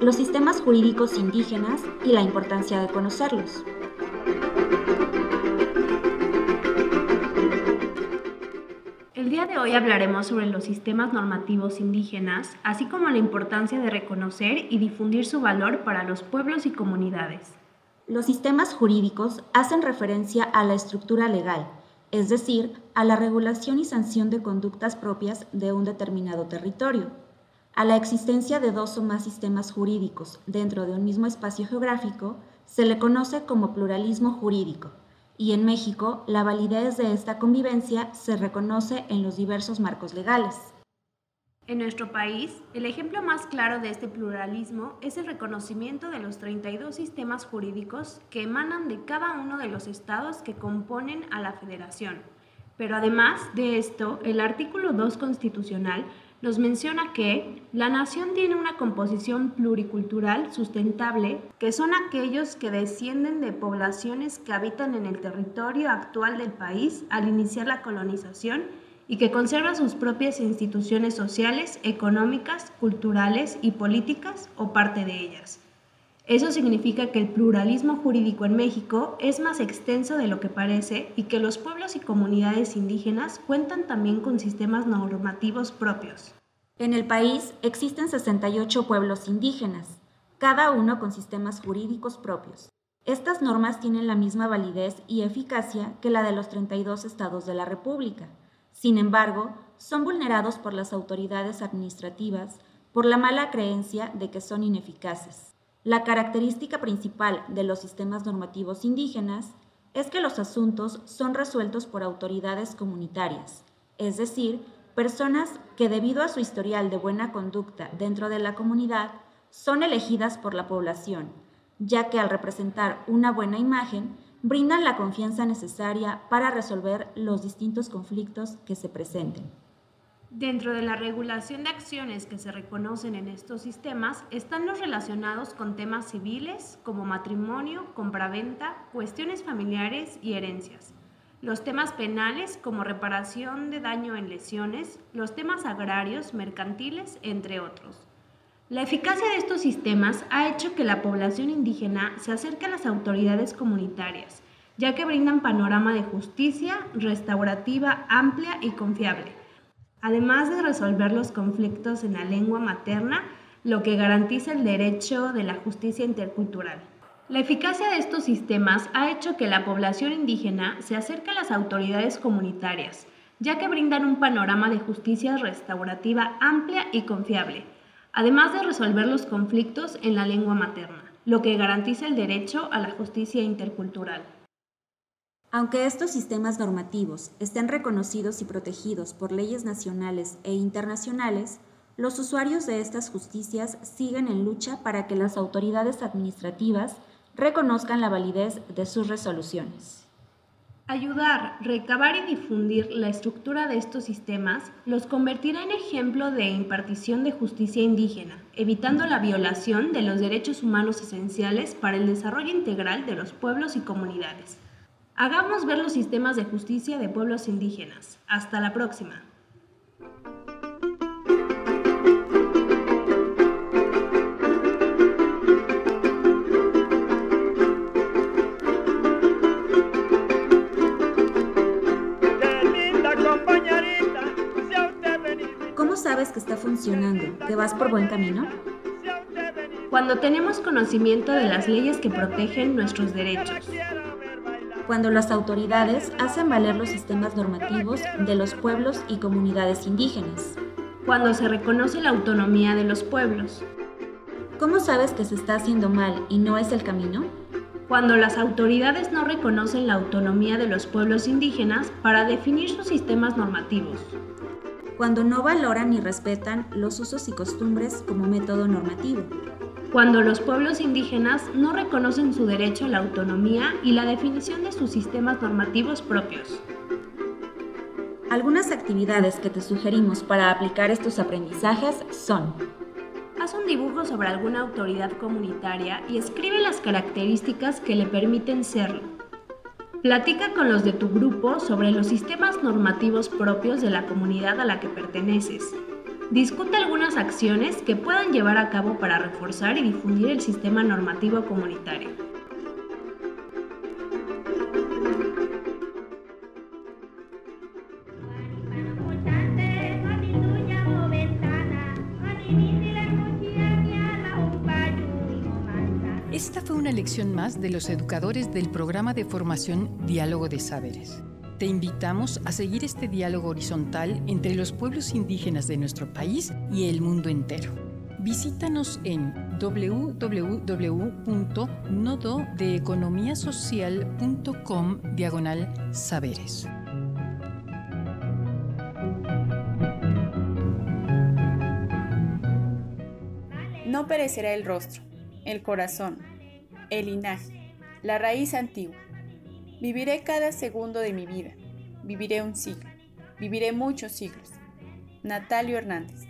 los sistemas jurídicos indígenas y la importancia de conocerlos. El día de hoy hablaremos sobre los sistemas normativos indígenas, así como la importancia de reconocer y difundir su valor para los pueblos y comunidades. Los sistemas jurídicos hacen referencia a la estructura legal, es decir, a la regulación y sanción de conductas propias de un determinado territorio, a la existencia de dos o más sistemas jurídicos dentro de un mismo espacio geográfico se le conoce como pluralismo jurídico, y en México la validez de esta convivencia se reconoce en los diversos marcos legales. En nuestro país, el ejemplo más claro de este pluralismo es el reconocimiento de los 32 sistemas jurídicos que emanan de cada uno de los estados que componen a la federación. Pero además de esto, el artículo 2 constitucional nos menciona que la nación tiene una composición pluricultural sustentable, que son aquellos que descienden de poblaciones que habitan en el territorio actual del país al iniciar la colonización y que conserva sus propias instituciones sociales, económicas, culturales y políticas o parte de ellas. Eso significa que el pluralismo jurídico en México es más extenso de lo que parece y que los pueblos y comunidades indígenas cuentan también con sistemas normativos propios. En el país existen 68 pueblos indígenas, cada uno con sistemas jurídicos propios. Estas normas tienen la misma validez y eficacia que la de los 32 estados de la República. Sin embargo, son vulnerados por las autoridades administrativas por la mala creencia de que son ineficaces. La característica principal de los sistemas normativos indígenas es que los asuntos son resueltos por autoridades comunitarias, es decir, personas que debido a su historial de buena conducta dentro de la comunidad son elegidas por la población, ya que al representar una buena imagen brindan la confianza necesaria para resolver los distintos conflictos que se presenten. Dentro de la regulación de acciones que se reconocen en estos sistemas están los relacionados con temas civiles como matrimonio, compraventa, cuestiones familiares y herencias. Los temas penales como reparación de daño en lesiones, los temas agrarios, mercantiles, entre otros. La eficacia de estos sistemas ha hecho que la población indígena se acerque a las autoridades comunitarias, ya que brindan panorama de justicia restaurativa amplia y confiable, además de resolver los conflictos en la lengua materna, lo que garantiza el derecho de la justicia intercultural. La eficacia de estos sistemas ha hecho que la población indígena se acerque a las autoridades comunitarias, ya que brindan un panorama de justicia restaurativa amplia y confiable, además de resolver los conflictos en la lengua materna, lo que garantiza el derecho a la justicia intercultural. Aunque estos sistemas normativos estén reconocidos y protegidos por leyes nacionales e internacionales, los usuarios de estas justicias siguen en lucha para que las autoridades administrativas reconozcan la validez de sus resoluciones. Ayudar, recabar y difundir la estructura de estos sistemas los convertirá en ejemplo de impartición de justicia indígena, evitando la violación de los derechos humanos esenciales para el desarrollo integral de los pueblos y comunidades. Hagamos ver los sistemas de justicia de pueblos indígenas. Hasta la próxima. sabes que está funcionando, que vas por buen camino? Cuando tenemos conocimiento de las leyes que protegen nuestros derechos. Cuando las autoridades hacen valer los sistemas normativos de los pueblos y comunidades indígenas. Cuando se reconoce la autonomía de los pueblos. ¿Cómo sabes que se está haciendo mal y no es el camino? Cuando las autoridades no reconocen la autonomía de los pueblos indígenas para definir sus sistemas normativos cuando no valoran ni respetan los usos y costumbres como método normativo. Cuando los pueblos indígenas no reconocen su derecho a la autonomía y la definición de sus sistemas normativos propios. Algunas actividades que te sugerimos para aplicar estos aprendizajes son Haz un dibujo sobre alguna autoridad comunitaria y escribe las características que le permiten serlo. Platica con los de tu grupo sobre los sistemas normativos propios de la comunidad a la que perteneces. Discute algunas acciones que puedan llevar a cabo para reforzar y difundir el sistema normativo comunitario. Esta fue una lección más de los educadores del programa de formación Diálogo de Saberes. Te invitamos a seguir este diálogo horizontal entre los pueblos indígenas de nuestro país y el mundo entero. Visítanos en www.nododeeconomiasocial.com diagonal saberes. No perecerá el rostro, el corazón, el linaje, la raíz antigua Viviré cada segundo de mi vida. Viviré un siglo. Viviré muchos siglos. Natalio Hernández.